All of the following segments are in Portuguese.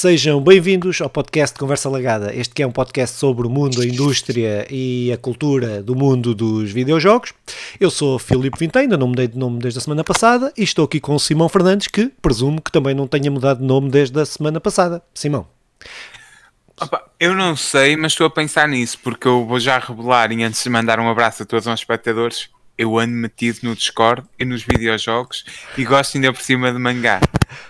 Sejam bem-vindos ao podcast Conversa Lagada. Este que é um podcast sobre o mundo, a indústria e a cultura do mundo dos videojogos. Eu sou Filipe Vintém, ainda não mudei de nome desde a semana passada e estou aqui com o Simão Fernandes, que presumo que também não tenha mudado de nome desde a semana passada. Simão. Opa, eu não sei, mas estou a pensar nisso, porque eu vou já revelar e antes de mandar um abraço a todos os espectadores, eu ando metido no Discord e nos videojogos e gosto ainda por cima de mangá.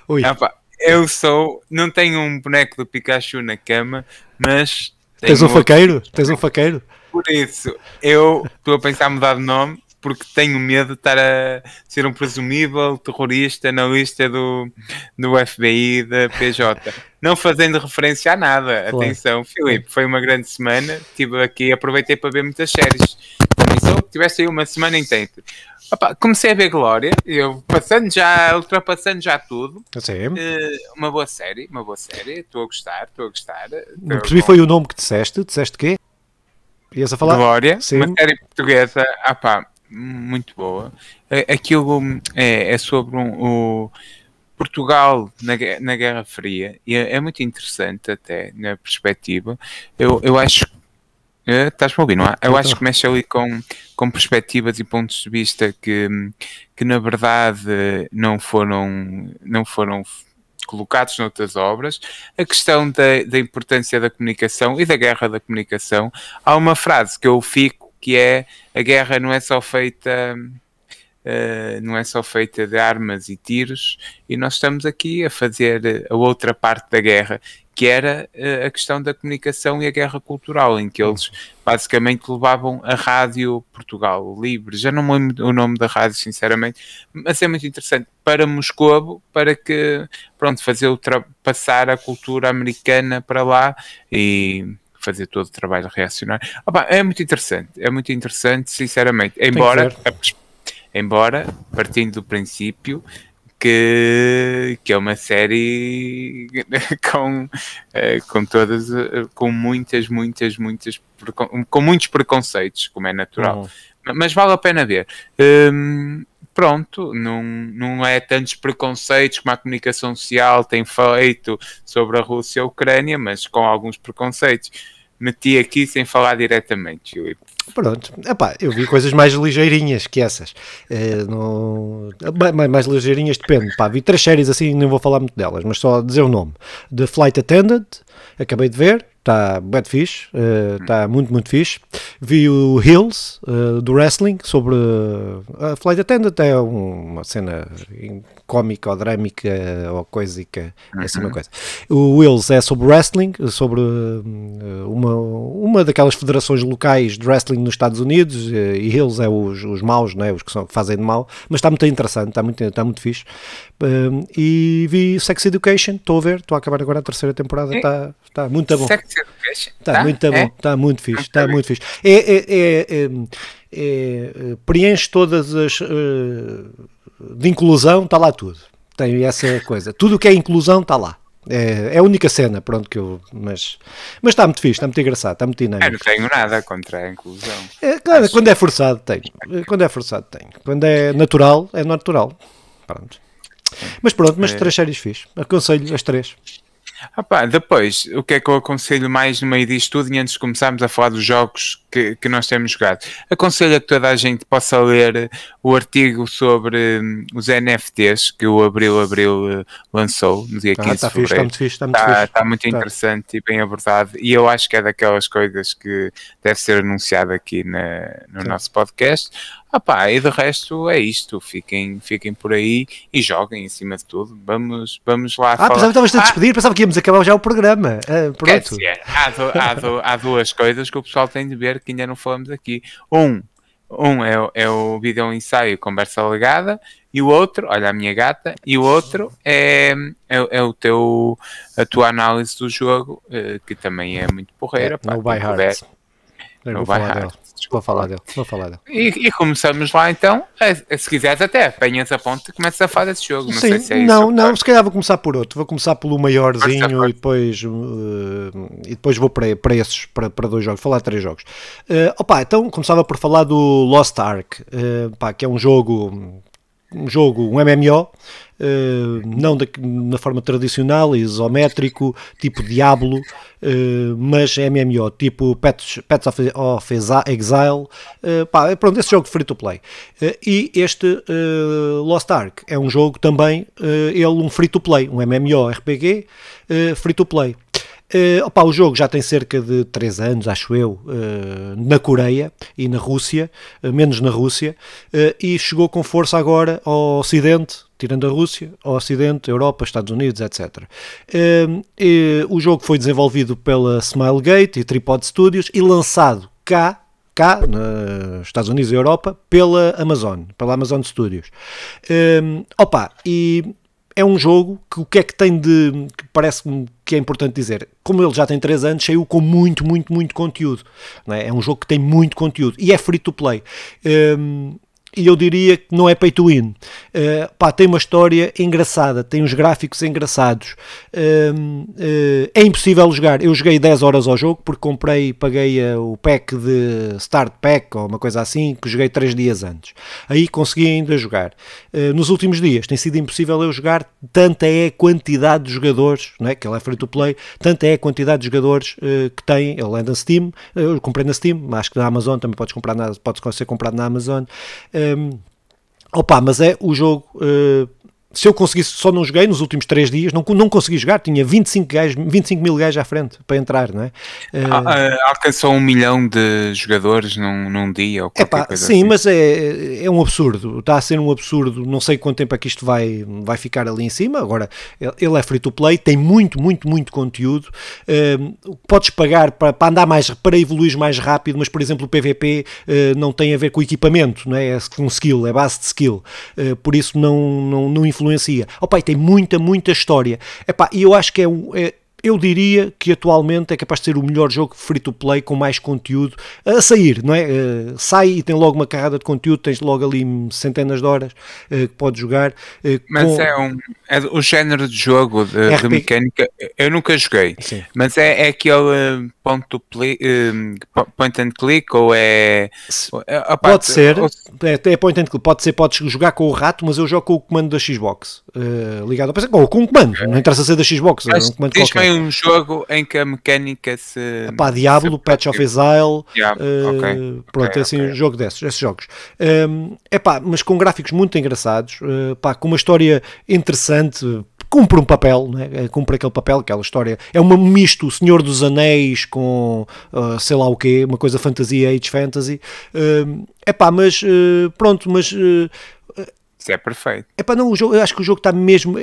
Ui. Opa, eu sou. Não tenho um boneco do Pikachu na cama, mas. Tens um outro... faqueiro? Tens um faqueiro? Por isso, eu estou a pensar em mudar de nome porque tenho medo de estar a ser um presumível terrorista na lista do, do FBI da PJ. Não fazendo referência a nada. Claro. Atenção, Filipe, foi uma grande semana. Estive aqui, aproveitei para ver muitas séries. Também sou, tivesse aí uma semana inteira. Opa, comecei a ver Glória, eu passando já, ultrapassando já tudo. Sim. Uh, uma boa série, uma boa série, estou a gostar, estou a gostar. Não percebi, foi o nome que disseste, disseste quê? Ias a falar? Glória, Sim. uma série portuguesa, opa, muito boa. Aquilo é, é sobre um, o Portugal na, na Guerra Fria e é, é muito interessante até na perspectiva. Eu, eu acho Uh, Estás-me a ouvir, não é? Eu acho que mexe ali com, com perspectivas e pontos de vista que, que na verdade não foram, não foram colocados noutras obras. A questão da, da importância da comunicação e da guerra da comunicação. Há uma frase que eu fico que é a guerra não é só feita uh, não é só feita de armas e tiros, e nós estamos aqui a fazer a outra parte da guerra, que era uh, a questão da comunicação e a guerra cultural, em que eles basicamente levavam a Rádio Portugal Livre, já não me lembro o nome da rádio, sinceramente, mas é muito interessante para Moscou, para que, pronto, fazer passar a cultura americana para lá e fazer todo o trabalho reacionário. Opa, é muito interessante, é muito interessante, sinceramente, embora Embora, partindo do princípio que, que é uma série com, eh, com todas, eh, com muitas, muitas, muitas, com muitos preconceitos, como é natural. Uhum. Mas vale a pena ver. Hum, pronto, não, não é tantos preconceitos como a comunicação social tem feito sobre a Rússia e a Ucrânia, mas com alguns preconceitos. Meti aqui sem falar diretamente, Filipe. Pronto, Epá, eu vi coisas mais ligeirinhas que essas. É, no... mais, mais ligeirinhas depende. Pá, vi três séries assim, não vou falar muito delas, mas só dizer o nome. The Flight Attendant, acabei de ver, está bem fixe, está uh, muito, muito fixe. Vi o Hills, uh, do wrestling, sobre uh, a Flight Attendant, é uma cena cómica ou drâmica ou coisica, é assim uma uhum. coisa. O Wills é sobre wrestling, sobre uma, uma daquelas federações locais de wrestling nos Estados Unidos, e Hills é os, os maus, né, os que, são, que fazem de mal, mas está muito interessante, está muito, está muito fixe. e vi Sex Education, estou a ver, estou a acabar agora a terceira temporada, está, está muito bom. Sex? Está tá? muito bom, é? está muito fixe, está muito fixe. É, é, é, é, é preenche todas as uh, de inclusão, está lá tudo. Tem essa coisa. Tudo o que é inclusão está lá. É, é, a única cena, pronto, que eu. Mas, mas está muito fixe, está muito engraçado, está muito dinâmico. Eu não tenho nada contra a inclusão. É, claro, Acho... quando é forçado, tenho. Quando é forçado, tenho. Quando é natural, é natural. Pronto. Mas pronto, mas três séries fixe. Aconselho as três. Ah pá, depois, o que é que eu aconselho mais no meio disto tudo e antes de começarmos a falar dos jogos que, que nós temos jogado? Aconselho a que toda a gente possa ler o artigo sobre um, os NFTs que o Abril Abril uh, lançou no dia 15 ah, tá de fevereiro. Está muito tá, Está muito tá. interessante e bem abordado e eu acho que é daquelas coisas que deve ser anunciado aqui na, no nosso podcast. Ah pá, e de resto é isto. Fiquem, fiquem por aí e joguem em cima de tudo. Vamos, vamos lá. Ah, falar. pensava que estavas a ah, despedir, pensava que íamos acabar já o programa. Ah, pronto. Dizer, há, do, há, do, há, duas coisas que o pessoal tem de ver que ainda não falamos aqui. Um, um é, é o vídeo ensaio conversa legada e o outro, olha a minha gata, e o outro é, é, é o teu, a tua análise do jogo, eh, que também é muito porreira. É, pá, no by heart. No by heart. Vou falar dele, vou falar dele. E, e começamos lá então, a, a, se quiseres até, apanhas a ponta e começas a falar desse jogo. Não Sim, se é não, não, se calhar vou começar por outro, vou começar pelo maiorzinho e depois, uh, e depois vou para, para esses, para, para dois jogos, falar de três jogos. Uh, opa, então começava por falar do Lost Ark, uh, pá, que é um jogo um jogo, um MMO, Uh, não da, na forma tradicional, isométrico, tipo Diablo, uh, mas MMO, tipo Pets, Pets of, of Exile. Uh, pá, pronto, esse jogo free to play. e este Lost Ark é um jogo também, ele um free to play, um MMO RPG free to play. Uh, opa, o jogo já tem cerca de 3 anos, acho eu, uh, na Coreia e na Rússia, uh, menos na Rússia, e chegou com força agora ao Ocidente, tirando a Rússia, ao Ocidente, Europa, Estados Unidos, etc. o jogo foi desenvolvido pela Smilegate e Tripod Studios e lançado cá cá, nos Estados Unidos e Europa, pela Amazon, pela Amazon Studios. Um, opa, e é um jogo que o que é que tem de. que parece-me que é importante dizer. Como ele já tem 3 anos, saiu com muito, muito, muito conteúdo. É? é? um jogo que tem muito conteúdo e é free to play. Um, e eu diria que não é pay to win. Uh, pá, tem uma história engraçada, tem uns gráficos engraçados. Uh, uh, é impossível jogar. Eu joguei 10 horas ao jogo porque comprei paguei o pack de Start Pack ou uma coisa assim, que joguei 3 dias antes. Aí consegui ainda jogar. nos últimos dias tem sido impossível eu jogar, tanta é a quantidade de jogadores, não é? que ele é free to play, tanta é a quantidade de jogadores que tem. Ele é na Steam, eu comprei na Steam, acho que na Amazon também podes comprar na, pode ser comprado na Amazon. Um, opa, mas é o jogo uh, se eu conseguisse, só não joguei nos últimos 3 dias, não, não consegui jogar, tinha 25, gajos, 25 mil gajos à frente para entrar, não é? Uh, alcançou um milhão de jogadores num, num dia ou qualquer epá, coisa Sim, assim. mas é, é um absurdo, está a ser um absurdo, não sei quanto tempo é que isto vai, vai ficar ali em cima, agora ele é free to play, tem muito, muito, muito conteúdo, uh, podes pagar para, para andar mais, para evoluir mais rápido, mas por exemplo o PVP uh, não tem a ver com equipamento, não é? É com skill, é base de skill, por isso não, não, não influencia. Oh pai, tem muita, muita história. Epá, e eu acho que é, um, é eu diria que atualmente é capaz de ser o melhor jogo free to play com mais conteúdo a sair, não é? Uh, sai e tem logo uma carrada de conteúdo, tens logo ali centenas de horas uh, que podes jogar. Uh, mas com... é, um, é o género de jogo de, de mecânica, eu nunca joguei, Sim. mas é, é aquele point, to play, point and click ou é. pode ser, ou... é, é point and click, pode ser, podes jogar com o rato, mas eu jogo com o comando da Xbox ligado ao com um comando, não interessa ser da Xbox, mas, é um comando qualquer um jogo em que a mecânica se. Pá, Diablo, se Patch of Exile. Diablo, uh, okay. Pronto, okay, é assim okay. um jogo desses, esses jogos. Um, é pá, mas com gráficos muito engraçados, uh, pá, com uma história interessante. Cumpre um papel, né? Cumpre aquele papel, aquela história. É um misto, o Senhor dos Anéis com uh, sei lá o quê, uma coisa fantasia, age fantasy. é pá, mas pronto, mas isso é perfeito. É para não, o jogo, eu acho que o jogo está mesmo.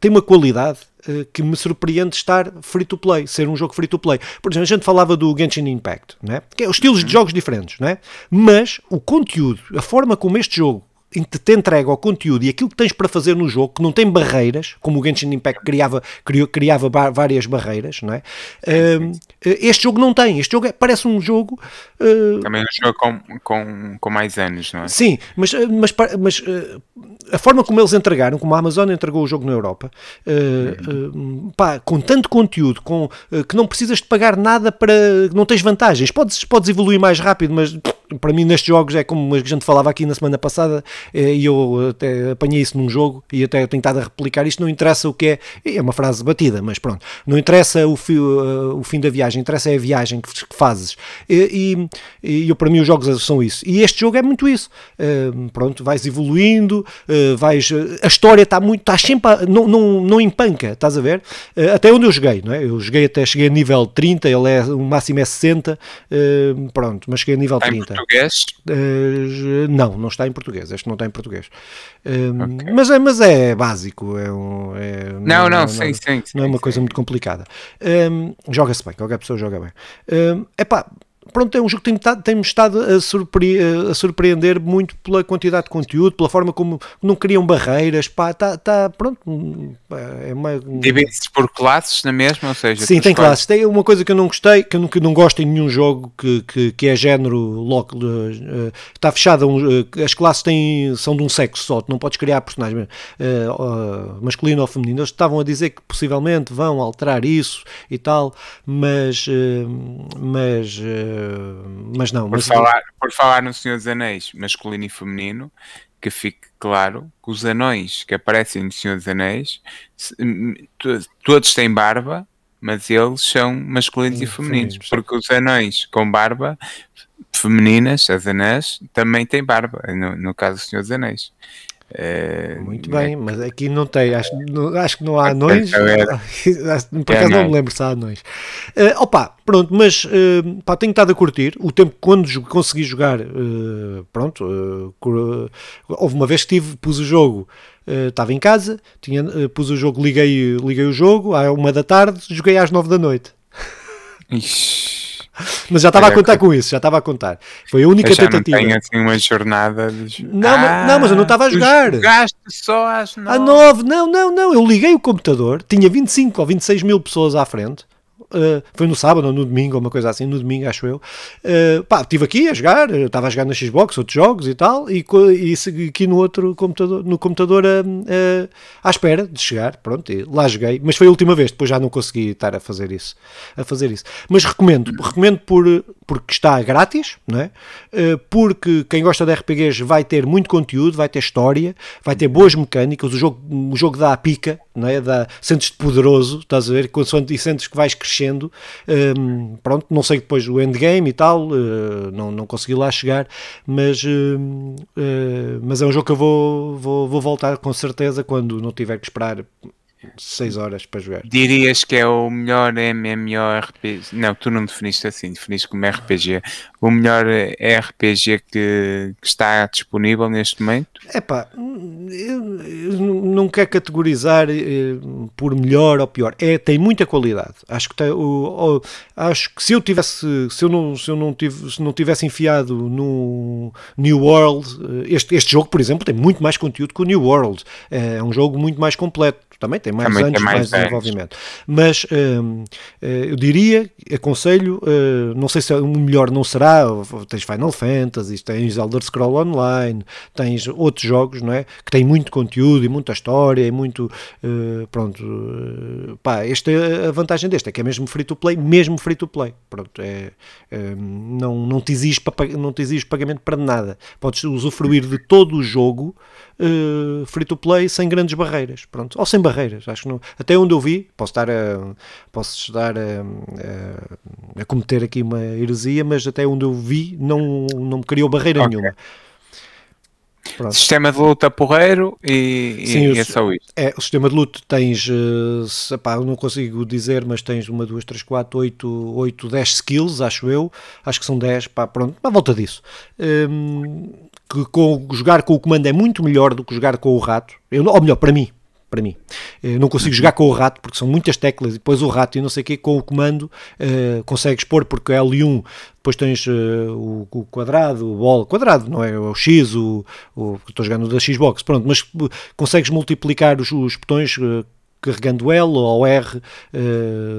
tem uma qualidade uh, que me surpreende estar free to play, ser um jogo free to play. Por exemplo, a gente falava do Genshin Impact, né? que é os estilos de jogos diferentes, né? mas o conteúdo, a forma como este jogo te, te entrega o conteúdo e aquilo que tens para fazer no jogo, que não tem barreiras, como o Genshin Impact criava, criou, criava várias barreiras, não é? Uh, este jogo não tem. Este jogo é, parece um jogo. Uh, Também é um jogo com, com, com mais anos, não é? Sim, mas, mas, mas uh, a forma como eles entregaram, como a Amazon entregou o jogo na Europa, uhum. pá, com tanto conteúdo, com, que não precisas de pagar nada para. não tens vantagens. Podes, podes evoluir mais rápido, mas para mim nestes jogos é como a gente falava aqui na semana passada eh, e eu até apanhei isso num jogo e até tenho tentado replicar isto, não interessa o que é, é uma frase batida, mas pronto, não interessa o, uh, o fim da viagem, interessa é a viagem que, fazes. E, e, eu, para mim os jogos são isso, e este jogo é muito isso. Uh, pronto, vais evoluindo uh, vais, a história está muito, está sempre, a, não, não, não empanca, estás a ver? até onde eu joguei, não é? Eu joguei até, cheguei a nível 30, ele é, o máximo é 60 pronto, mas cheguei a nível 30 português? Uh, não, não está em português. Este não está em português. Uh, okay. mas, é, mas é básico. É um, é, não, não, não, não, sim, sim, Não é uma sim. coisa muito complicada. joga-se bem, qualquer pessoa joga bem. É pá pronto, é um jogo que tem, tem-me estado a, surpre a, surpreender muito pela quantidade de conteúdo, pela forma como não criam barreiras, pá, tá, tá pronto. É uma... Divide-se por classes na mesma, ou seja... Sim, tem classes. Tem uma coisa que eu não gostei, que eu não, que não gosto em nenhum jogo que, que, que é género local, uh, está fechada, um, uh, as classes têm, são de um sexo só, tu não podes criar personagens uh, masculino ou feminino. Eles estavam a dizer que possivelmente vão alterar isso e tal, mas... mas mas não. Por, mas... falar, por falar no Senhor dos Anéis, masculino e feminino, que fique claro que os anões que aparecem no Senhor dos Anéis todos têm barba, mas eles são masculinos e femininos, porque os anões com barba femininas, as anãs, também têm barba, no, no caso do Senhor dos Anéis. Uh, Muito bem, é... mas aqui não tem, acho, não, acho que não há anões, por acaso não me lembro se há anões. Uh, opa, pronto, mas uh, pá, tenho estado a curtir o tempo quando consegui jogar, uh, pronto, uh, houve uma vez que tive, pus o jogo, estava em casa, tinha, pus o jogo, liguei, liguei o jogo à uma da tarde, joguei às nove da noite. Ixi. Mas já estava a contar com isso, já estava a contar. Foi a única eu já tentativa. Não tenho assim uma jornada de... não, ah, não, mas eu não estava a jogar. Jogaste só às nove. À nove, não, não, não. Eu liguei o computador, tinha 25 ou 26 mil pessoas à frente. Uh, foi no sábado ou no domingo, uma coisa assim, no domingo acho eu. Uh, pá, estive aqui a jogar, estava a jogar na Xbox, outros jogos e tal, e, e segui aqui no outro computador, no computador uh, à espera de chegar, pronto, lá joguei, mas foi a última vez, depois já não consegui estar a fazer isso, a fazer isso. Mas recomendo, recomendo por, porque está grátis, não é? porque quem gosta de RPGs vai ter muito conteúdo, vai ter história, vai ter boas mecânicas, o jogo, o jogo dá a pica, não é? Dá, sentes-te poderoso, estás a ver, e sentes que vais crescendo. Um, pronto, não sei depois o endgame e tal, uh, não, não consegui lá chegar, mas, uh, uh, mas é um jogo que eu vou, vou, vou voltar com certeza quando não tiver que esperar 6 horas para jogar. Dirias que é o melhor MMORPG? Não, tu não definiste assim, definiste como RPG. O melhor RPG que, que está disponível neste momento? É pá, eu, eu não quero categorizar eh, por melhor ou pior. É, tem muita qualidade. Acho que, tem, o, o, acho que se eu tivesse, se eu não, se eu não, tive, se não tivesse enfiado no New World, eh, este, este jogo, por exemplo, tem muito mais conteúdo que o New World. É um jogo muito mais completo também tem mais Também anos, mais, mais desenvolvimento. Mas hum, eh, eu diria, aconselho, uh, não sei se o melhor não será, tens Final Fantasy, tens Elder Scroll Online, tens outros jogos, não é? Que têm muito conteúdo e muita história e muito, uh, pronto, pá, esta é a vantagem deste, é que é mesmo free to play, mesmo free to play, pronto, é, é não, não, te exige, não te exige pagamento para nada, podes usufruir de todo o jogo uh, free to play sem grandes barreiras, pronto, ou sem barreiras, acho que não, até onde eu vi, posso estar a, posso estar a, a, a cometer aqui uma heresia, mas até onde eu vi não, não me criou barreira okay. nenhuma. Pronto. Sistema de luta porreiro e, Sim, e é só isso. É, o sistema de luta tens, uh, epá, eu não consigo dizer, mas tens uma, duas, três, quatro, oito, oito, dez skills, acho eu. Acho que são dez, pá, pronto, à volta disso. Um, que com, jogar com o comando é muito melhor do que jogar com o rato. Eu, ou melhor, para mim, para mim. Eu não consigo jogar com o rato porque são muitas teclas e depois o rato e não sei o que com o comando uh, consegues pôr porque é L1, depois tens uh, o, o, quadrado, o bola, quadrado, não é? O X, o, o estou jogando da Xbox, pronto, mas consegues multiplicar os, os botões uh, carregando L ou R,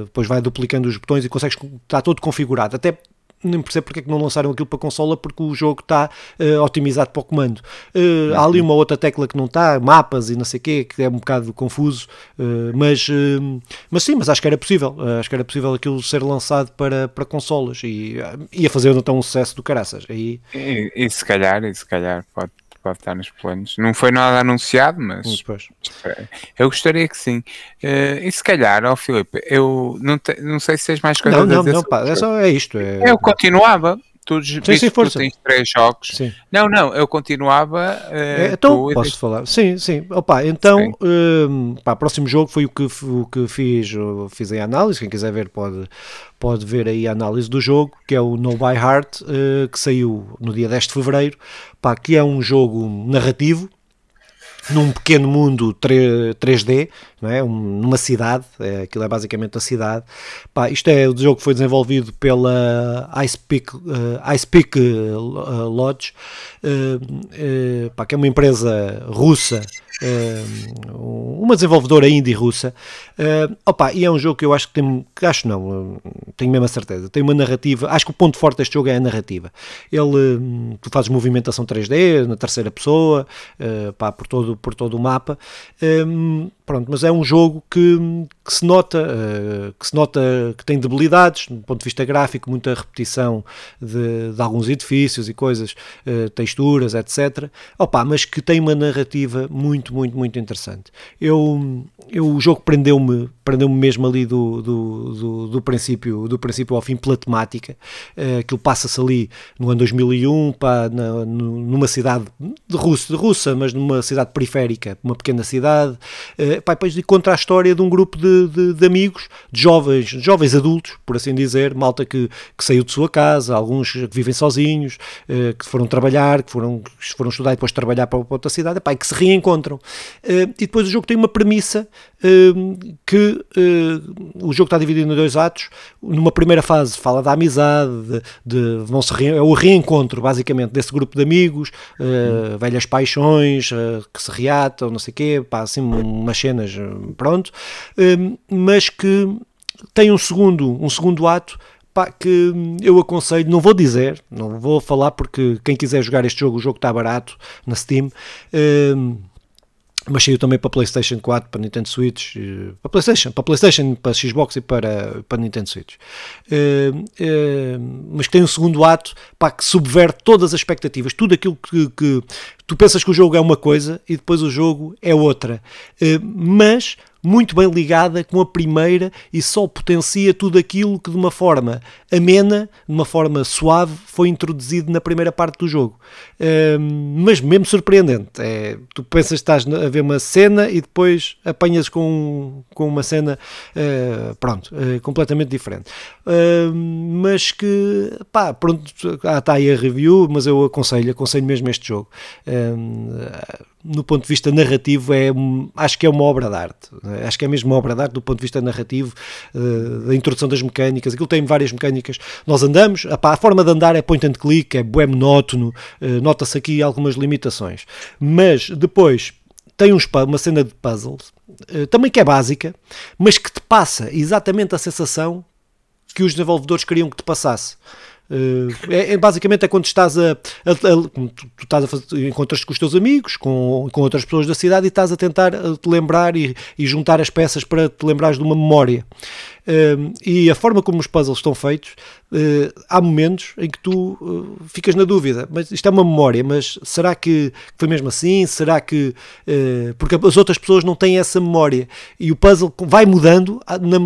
depois vai duplicando os botões e consegues, está todo configurado. Até nem percebo porque é que não lançaram aquilo para consola, porque o jogo está uh, otimizado para o comando. Uh, há ali uma outra tecla que não está, mapas e não sei o quê, que é um bocado confuso, uh, mas, mas sim, mas acho que era possível, acho que era possível aquilo ser lançado para, para consolas e ia fazer então um sucesso do caraças. E, e, e se calhar, e se calhar pode pode estar nos planos. Não foi nada anunciado, mas eu gostaria que sim. Uh, e se calhar, ó oh, Filipe, eu não, te, não sei se tens mais coisas não, a dizer. Não, não, pá, é, só, é isto. É... Eu continuava. Tu, sim, sim, tu tens três jogos. Sim. Não, não, eu continuava. Uh, então, posso falar? Sim, sim. Opa, então, um, pá, próximo jogo foi o que, o que fiz, fiz a análise. Quem quiser ver pode, pode ver aí a análise do jogo, que é o No By Heart, uh, que saiu no dia 10 de fevereiro, pá, que é um jogo narrativo, num pequeno mundo 3, d não é? Um, numa cidade, é, aquilo é basicamente a cidade. Pá, isto é o jogo que foi desenvolvido pela Ice Peak, uh, Ice Peak uh, Lodge, uh, pá, que é uma empresa russa, uma desenvolvedora indie russa. opa, e é um jogo que eu acho que tem, acho não, tenho mesmo a certeza, tem uma narrativa, acho que o ponto forte deste jogo é a narrativa. Ele, tu fazes movimentação 3D, na terceira pessoa, pá, por todo, por todo o mapa. Pronto, mas é um jogo que, que se nota, uh, que se nota que tem debilidades, do ponto de vista gráfico, muita repetição de, de alguns edifícios e coisas, uh, texturas, etc. Opa, mas que tem uma narrativa muito, muito, muito interessante. Eu, eu o jogo prendeu-me prendeu-me mesmo ali do, do, do, do, princípio, do princípio ao fim pela temática. Uh, aquilo passa-se ali no ano 2001, pá, na, numa cidade de Rússia, de Russa, mas numa cidade periférica, uma pequena cidade. Uh, pá, depois contra a história de um grupo de, de, de, amigos, de jovens, jovens adultos, por assim dizer, malta que, que saiu de sua casa, alguns que vivem sozinhos, uh, que foram trabalhar, que foram, que foram estudar e depois trabalhar para, outra cidade, pá, e que se reencontram. E depois o jogo tem uma premissa que o jogo está dividido em dois atos. Numa primeira fase fala da amizade, de, de vão -se re, é o reencontro, basicamente, desse grupo de amigos, velhas paixões que se reatam, não sei o quê, pá, assim, umas cenas, pronto, hum, mas que tem um segundo, um segundo ato que eu aconselho, não vou dizer, não vou falar porque quem quiser jogar este jogo, o jogo está barato na Steam. Hum, mas saiu também para PlayStation 4, para Nintendo Switch, eh, para PlayStation, para PlayStation, para Xbox e para, para Nintendo Switch. Uh, uh, mas que tem um segundo ato pá, que subverte todas as expectativas, tudo aquilo que, que, tu pensas que o jogo é uma coisa e depois o jogo é outra. Uh, mas muito bem ligada com a primeira e só potencia tudo aquilo que de uma forma amena, de uma forma suave, foi introduzido na primeira parte do jogo. Uh, mas mesmo surpreendente. É, tu pensas que estás a ver uma cena e depois apanhas com, com uma cena, uh, pronto, uh, completamente diferente. mas que, pá, pronto, ah, está aí a review, mas eu aconselho, aconselho mesmo este jogo no ponto de vista narrativo, é, acho que é uma obra de arte. Acho que é mesmo uma obra de arte do ponto de vista narrativo, uh, da introdução das mecânicas. Aquilo tem várias mecânicas. Nós andamos, a forma de andar é point and click, é bué monótono, uh, nota-se aqui algumas limitações. Mas depois tem uns, uma cena de puzzles, uh, também que é básica, mas que te passa exatamente a sensação que os desenvolvedores queriam que te passasse. Uh, é, é, basicamente é quando estás a, a, a tu, estás a fazer, encontras-te com os teus amigos, com, com outras pessoas da cidade e estás a tentar te lembrar e, e juntar as peças para te lembrares de uma memória. Uh, e a forma como os puzzles estão feitos, uh, há momentos em que tu uh, ficas na dúvida, mas isto é uma memória, mas será que foi mesmo assim? Será que. Eh, porque as outras pessoas não têm essa memória e o puzzle vai mudando à, na,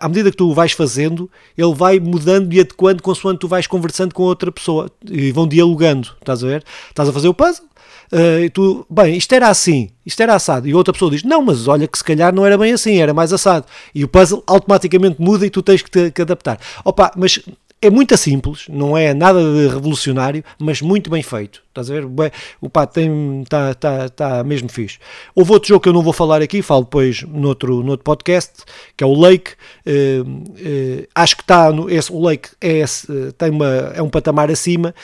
à medida que tu o vais fazendo, ele vai mudando e adequando consoante tu vais conversando com outra pessoa e vão dialogando. Estás a ver? Estás a fazer o puzzle, Uh, e tu, bem, isto era assim, isto era assado. E outra pessoa diz, não, mas olha que se calhar não era bem assim, era mais assado. E o puzzle automaticamente muda e tu tens que te que adaptar. Opa, mas é muito simples, não é nada de revolucionário, mas muito bem feito. Estás a ver? O pá está tá, tá mesmo fixe. Houve outro jogo que eu não vou falar aqui, falo depois noutro, noutro podcast, que é o Lake. Uh, uh, acho que está, no, esse, o Lake é, uh, tem uma, é um patamar acima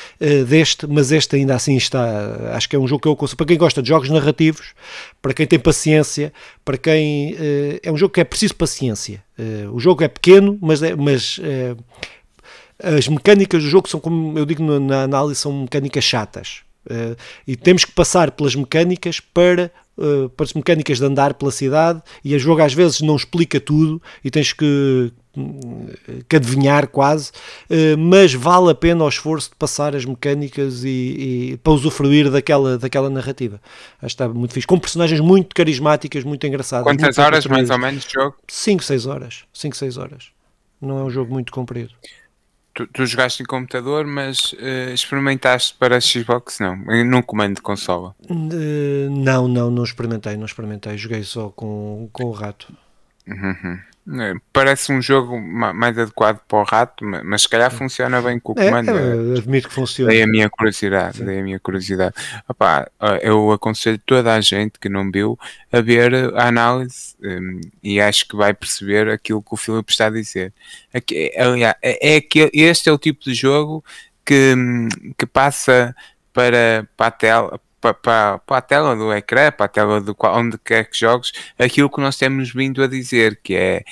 deste, mas este ainda assim está. Acho que é um jogo que eu consigo. Para quem gosta de jogos narrativos, para quem tem paciência, para quem. é um jogo que é preciso paciência. o jogo é pequeno, mas, é, mas as mecânicas do jogo são, como eu digo na análise, são mecânicas chatas. Uh, e temos que passar pelas mecânicas para, uh, para as mecânicas de andar pela cidade e o jogo às vezes não explica tudo e tens que, que adivinhar quase, uh, mas vale a pena o esforço de passar as mecânicas e, e, para usufruir daquela, daquela narrativa. Acho que está muito fixe. Com personagens muito carismáticas, muito engraçadas. Quantas muito horas mais ou menos de jogo? 5, 6 horas. 5, 6 horas. Não é um jogo muito comprido. Tu, tu jogaste em computador, mas uh, experimentaste para Xbox? Não, num comando de consola. Uh, não, não, não experimentei, não experimentei. Joguei só com, com o rato. Uhum. É, parece um jogo mais adequado para o rato, mas se calhar funciona bem com o é, comando. É, é, admito que funciona. Daí a minha curiosidade, daí a minha curiosidade. Opa, eu aconselho toda a gente que não viu a ver a análise um, e acho que vai perceber aquilo que o Filipe está a dizer. Aqui, aliás, é, é que este é o tipo de jogo que, hum, que passa para, para a tela, para, a tela do ecrã, para a tela do onde quer que jogues, aquilo que nós temos vindo a dizer, que é,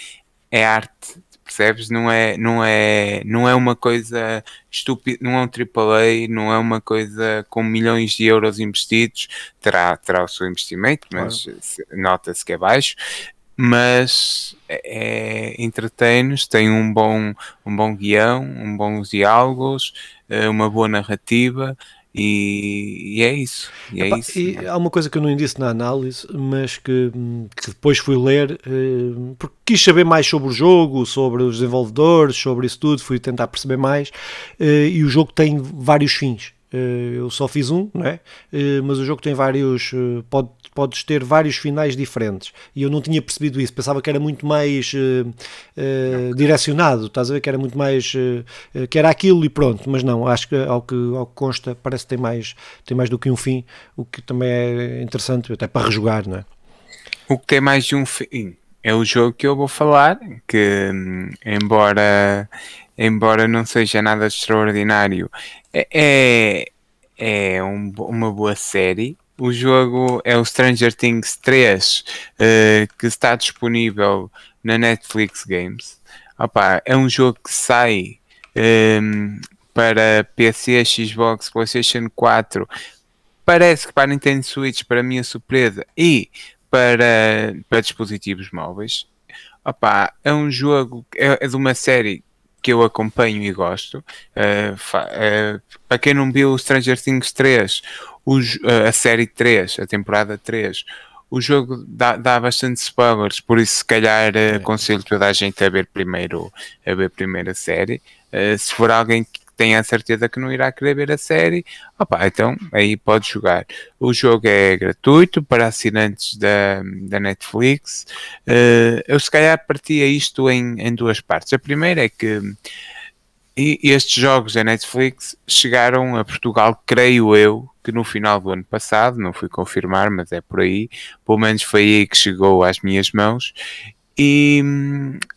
é arte, percebes? Não é, não é, não é uma coisa estúpida, não é um AAA, não é uma coisa com milhões de euros investidos, terá, terá o seu investimento, mas nota-se que é baixo, mas é, é entretém-nos, tem um bom, um bom guião, um bons diálogos, eh, uma boa narrativa. E, e é isso. E é Epá, isso e há uma coisa que eu não disse na análise, mas que, que depois fui ler, eh, porque quis saber mais sobre o jogo, sobre os desenvolvedores, sobre isso tudo, fui tentar perceber mais. eh, E o jogo tem vários fins. Eh, Eu só fiz um, não é? Eh, mas o jogo tem vários. eh, Pode, podes ter vários finais diferentes. E eu não tinha percebido isso. Pensava que era muito mais eh, direcionado. Estás a ver que era muito mais. eh, que era aquilo e pronto. Mas não, acho que ao que, ao que consta, parece que tem mais, tem mais do que um fim. O que também é interessante, até para rejogar, não é? O que tem mais de um fim é o jogo que eu vou falar, que hum, embora, embora não seja nada extraordinário, é, é, é um uma boa série. O jogo é o Stranger Things 3, eh, que está disponível na Netflix Games. Opa, é um jogo que sai hum, para PC, Xbox, PlayStation 4. Parece que para Nintendo Switch, para minha surpresa, e para, para dispositivos móveis. Opa, é um jogo, é, é de uma série que eu acompanho e gosto. Uh, fa- uh, para quem não viu o Stranger Things 3, o jo- uh, a série 3, a temporada 3, o jogo dá, dá bastante spoilers, por isso se calhar uh, aconselho toda a gente a ver primeiro a ver primeiro a série. Se for alguém que tenha a certeza que não irá querer ver a série, opa, então aí pode jogar. O jogo é gratuito para assinantes da, da Netflix. Uh, eu se calhar partia isto em, em duas partes. A primeira é que estes jogos da Netflix chegaram a Portugal, creio eu, que no final do ano passado, não fui confirmar, mas é por aí, pelo menos foi aí que chegou às minhas mãos. E,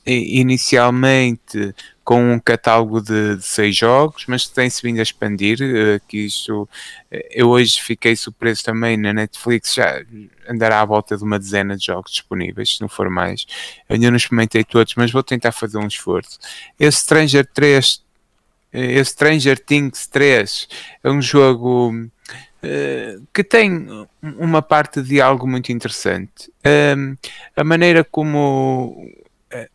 e inicialmente com um catálogo de, de seis jogos, mas tem-se vindo a expandir. eh, que isto, eh, eu hoje fiquei surpreso também na Netflix, já andará à volta de uma dezena de jogos disponíveis, se não for mais. Eu ainda não experimentei todos, mas vou tentar fazer um esforço. Esse Stranger 3, eh, esse Stranger Things 3 é um jogo eh, que tem uma parte de algo muito interessante. A maneira como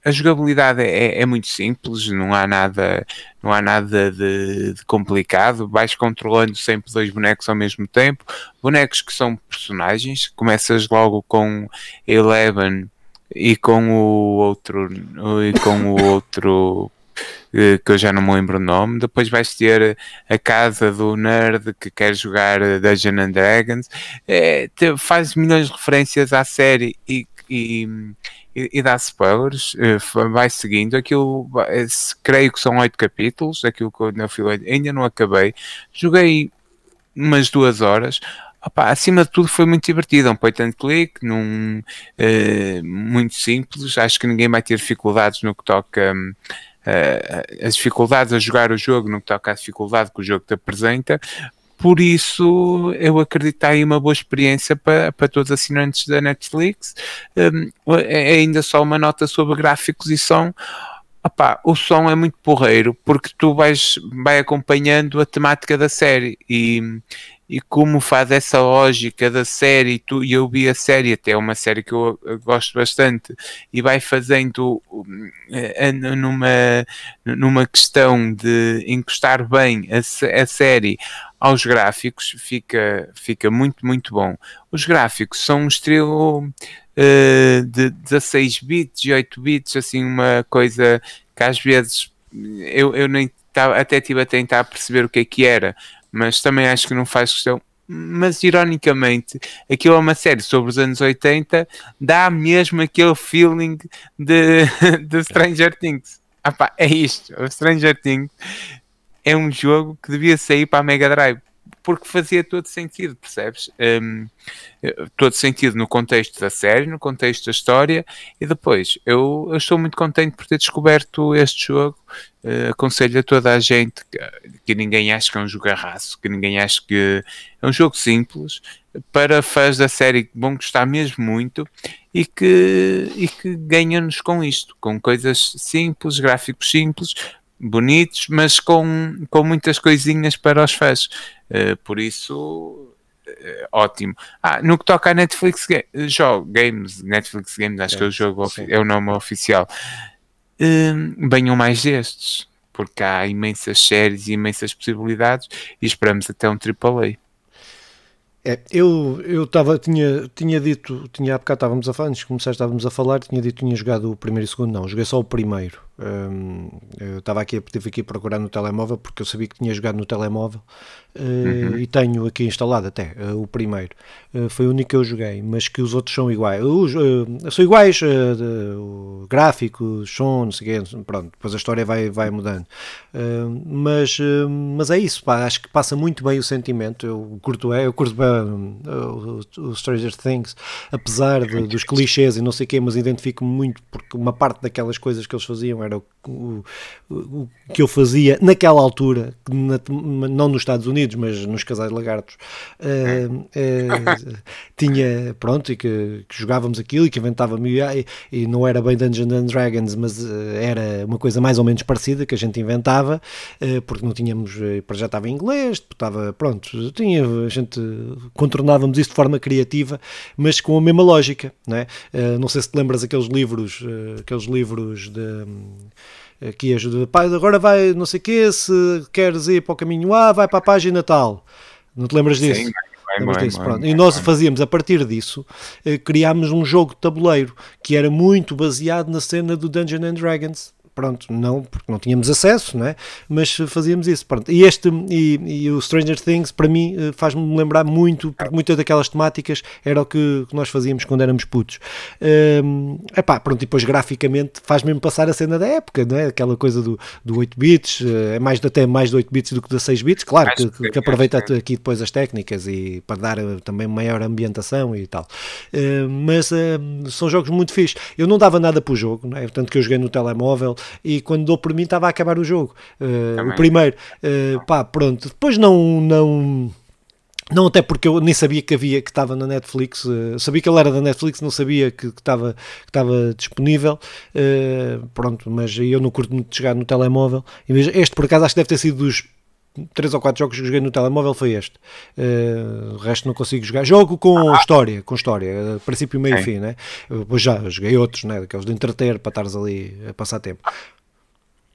a jogabilidade é, é, muito simples, não há nada, não há nada de, de, complicado. Vais controlando sempre dois bonecos ao mesmo tempo, bonecos que são personagens. Começas logo com Eleven e com o outro e com o outro que eu já não me lembro o nome. Depois vais ter a casa do nerd que quer jogar Dungeons and Dragons. É, te, faz milhões de referências à série e, e, e, dá spoilers. Vai seguindo. Aquilo, creio que são oito capítulos. Aquilo que eu ainda não acabei. Joguei umas duas horas. Opa, acima de tudo foi muito divertido, é um point and click, num, uh, muito simples, acho que ninguém vai ter dificuldades no que toca uh, as dificuldades a jogar o jogo, no que toca à dificuldade que o jogo te apresenta, por isso eu acredito aí uma boa experiência para, para todos os assinantes da Netflix. Um, é ainda só uma nota sobre gráficos e som. O som é muito porreiro porque tu vais vai acompanhando a temática da série e, e como faz essa lógica da série, tu, e eu vi a série, até é uma série que eu, eu gosto bastante, e vai fazendo uh, numa, numa questão de encostar bem a, a série aos gráficos, fica, fica muito, muito bom. Os gráficos são um estilo uh, de 16 bits e 8 bits, assim, uma coisa que às vezes eu, eu nem tava, até estive a tentar perceber o que é que era, mas também acho que não faz questão. Mas ironicamente, aquilo é uma série sobre os anos 80, dá mesmo aquele feeling de, de Stranger Things. Ah é isto. O Stranger Things é um jogo que devia sair para a Mega Drive porque fazia todo sentido, percebes? Um, todo sentido no contexto da série, no contexto da história, e depois eu, eu estou muito contente por ter descoberto este jogo. Uh, aconselho a toda a gente que, que ninguém acha que é um jogarraço, que ninguém acha que é um jogo simples, para fãs da série que vão gostar mesmo muito e que, e que ganham-nos com isto, com coisas simples, gráficos simples, bonitos, mas com, com muitas coisinhas para os fãs. Uh, por isso, uh, ótimo. Ah, no que toca a Netflix jogo, Games, Netflix Games, acho que é o jogo é o nome oficial. Uh, venham mais destes, porque há imensas séries e imensas possibilidades e esperamos até um AAA. É, eu eu tava, tinha, tinha dito, tinha há bocado estávamos a falar, antes de começar estávamos a falar, tinha dito que tinha jogado o primeiro e o segundo, não, joguei só o primeiro. Um, eu estava aqui, tive aqui a procurar no telemóvel porque eu sabia que tinha jogado no telemóvel uh, uhum. e tenho aqui instalado até uh, o primeiro. Uh, foi o único que eu joguei, mas que os outros são iguais. Os, são iguais, o gráfico, som, não sei quê, pronto, depois a história vai, vai mudando. mas, mas é isso, pá, acho que passa muito bem o sentimento. Eu curto, é, eu curto bem o, o Stranger Things, apesar de, dos clichês e não sei o quê, mas identifico-me muito porque uma parte daquelas coisas que eles faziam era o, o, o que eu fazia naquela altura, na, não nos Estados Unidos, mas nos Casais Lagartos, uh, uh, tinha, pronto, e que, que, jogávamos aquilo e que inventávamos, e, e não era bem Dungeons and Dragons, mas uh, era uma coisa mais ou menos parecida que a gente inventava, porque não tínhamos, para já estava em inglês, estava, pronto, tinha, a gente contornávamos isso de forma criativa, mas com a mesma lógica, não é? não sei se te lembras aqueles livros, aqueles livros de aqui ajuda, pai, agora vai não sei o quê, se queres ir para o caminho A, vai para a página tal. Não te lembras disso? Sim. Lembras disso? Pronto. E nós fazíamos, a partir disso, eh, criámos um jogo de tabuleiro que era muito baseado na cena do Dungeons and Dragons pronto, não, porque não tínhamos acesso, não é? mas fazíamos isso. Pronto. E este e, e o Stranger Things, para mim, eh, faz-me lembrar muito, porque muitas daquelas temáticas era o que nós fazíamos quando éramos putos. Um, epá, pronto, e depois graficamente faz mesmo passar a cena da época, não é? Aquela coisa do, do 8 bits, eh, é mais até mais de 8 bits do que de 6 bits, claro, que, que, aproveita aqui depois as técnicas e para dar eh, também maior ambientação e tal. Uh, mas uh, são jogos muito fixos. Eu não dava nada para o jogo, não é? Tanto que eu joguei no telemóvel, e quando dou por mim estava a acabar o jogo. Uh, o primeiro, uh, pá, pronto. Depois não. não não até porque eu nem sabia que havia que estava na Netflix, uh, sabia que ele era da Netflix, não sabia que, estava, que estava disponível. Uh, pronto, mas eu não curto muito de jogar no telemóvel. Este por acaso acho que deve ter sido dos três ou quatro jogos que joguei no telemóvel foi este. Uh, o resto não consigo jogar. Jogo com ah. história, com história, princípio, meio e fim, né? Pois já, joguei outros, né? Daqueles de entreter para estares ali a passar tempo.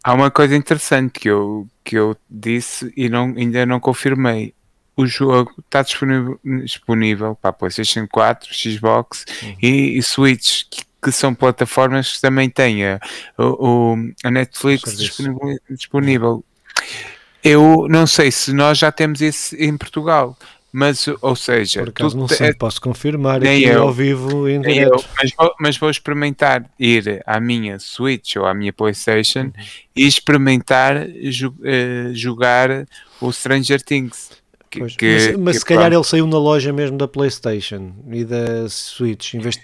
Há uma coisa interessante que eu, que eu disse e não, ainda não confirmei. O jogo está disponível, disponível para PlayStation 4, Xbox uhum. e, e, Switch, que, que, são plataformas que também têm a, o, a Netflix disponível, disponível. Eu não sei se nós já temos isso em Portugal. Mas, ou seja, por acaso não sei, é, posso confirmar aqui eu, ao vivo em direto. Eu, mas, vou, mas vou experimentar ir à minha Switch ou à minha PlayStation uhum. e experimentar uh, jogar o Stranger Things. Que, pois, que, mas, mas que, se calhar ele saiu na loja mesmo da PlayStation e da Switch, em vez de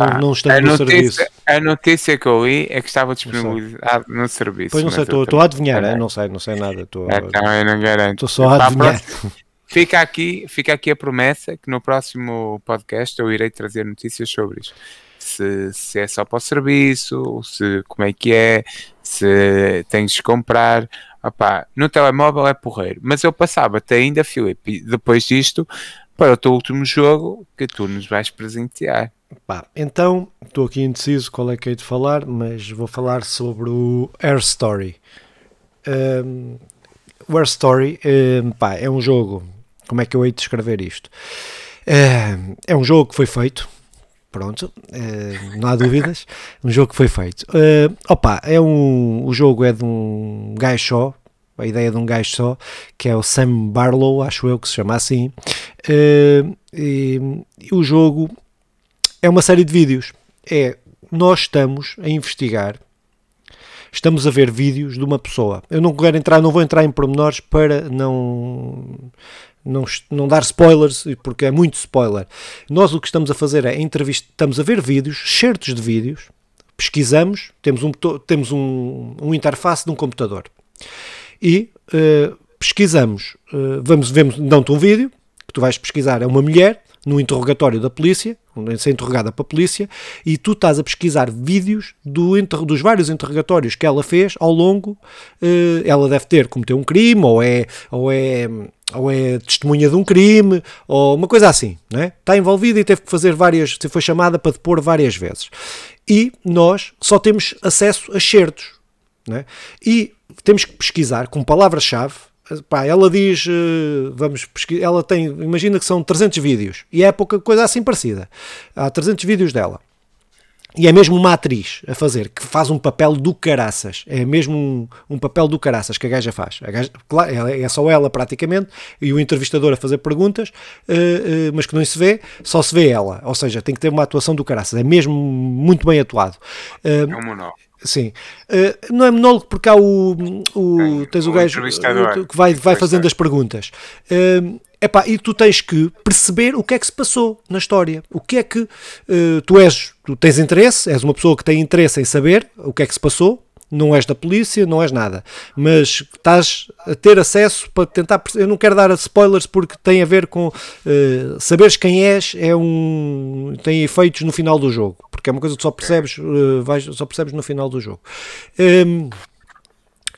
ah, não estar no serviço. A notícia que eu li é que estava disponibilizado no serviço. Pois não sei, estou a adivinhar, é, não sei, não sei nada. Tô, é, também não garanto. Estou só a adivinhar. Fica aqui, fica aqui a promessa que no próximo podcast eu irei trazer notícias sobre isso. Se, se é só para o serviço, se como é que é, se tens de comprar. Opá, no telemóvel é porreiro. Mas eu passava até ainda, Filipe, depois disto, para o teu último jogo que tu nos vais presentear. Pá, então, estou aqui indeciso qual é que hei de falar, mas vou falar sobre o Air Story. Um, o Air Story um, pá, é um jogo como é que eu hei de descrever isto? É, é um jogo que foi feito, pronto, é, não há dúvidas, um jogo que foi feito. É, opa, é um, o jogo é de um gajo só, a ideia de um gajo só, que é o Sam Barlow, acho eu que se chama assim, é, e, e, o jogo é uma série de vídeos. É, nós estamos a investigar estamos a ver vídeos de uma pessoa. Eu não quero entrar, não vou entrar em pormenores para não não, não dar spoilers, porque é muito spoiler. Nós o que estamos a fazer é entrevista, estamos a ver vídeos, certos de vídeos, pesquisamos, temos um, temos um, um interface de um computador e uh, pesquisamos, uh, vamos, vemos, dão-te um vídeo que tu vais pesquisar, é uma mulher no interrogatório da polícia, ser interrogada para a polícia, e tu estás a pesquisar vídeos do, dos vários interrogatórios que ela fez ao longo. Uh, ela deve ter cometido um crime, ou é, ou é, ou é testemunha de um crime, ou uma coisa assim, né? Está envolvida e teve que fazer várias, foi chamada para depor várias vezes. E nós só temos acesso a certos, né? E temos que pesquisar com palavras-chave Pá, ela diz, eh, vamos pesquisar, ela tem, imagina que são 300 vídeos, e é pouca coisa assim parecida. Há 300 vídeos dela. E é mesmo uma atriz a fazer, que faz um papel do caraças. É mesmo um, um papel do caraças que a gaja faz. A gaja, claro, é só ela praticamente, e o entrevistador a fazer perguntas, uh, uh, mas que não se vê, só se vê ela. Ou seja, tem que ter uma atuação do caraças. É mesmo muito bem atuado. Uh, é um monólogo. Sim. Uh, não é monólogo porque há o. o tens o, o gajo que vai, vai fazendo as perguntas. Uh, epá, e tu tens que perceber o que é que se passou na história. O que é que uh, tu és. Tu tens interesse, és uma pessoa que tem interesse em saber o que é que se passou, não és da polícia, não és nada, mas estás a ter acesso para tentar. Eu não quero dar spoilers porque tem a ver com uh, saberes quem és, é um tem efeitos no final do jogo, porque é uma coisa que só percebes, uh, vais, só percebes no final do jogo. Um,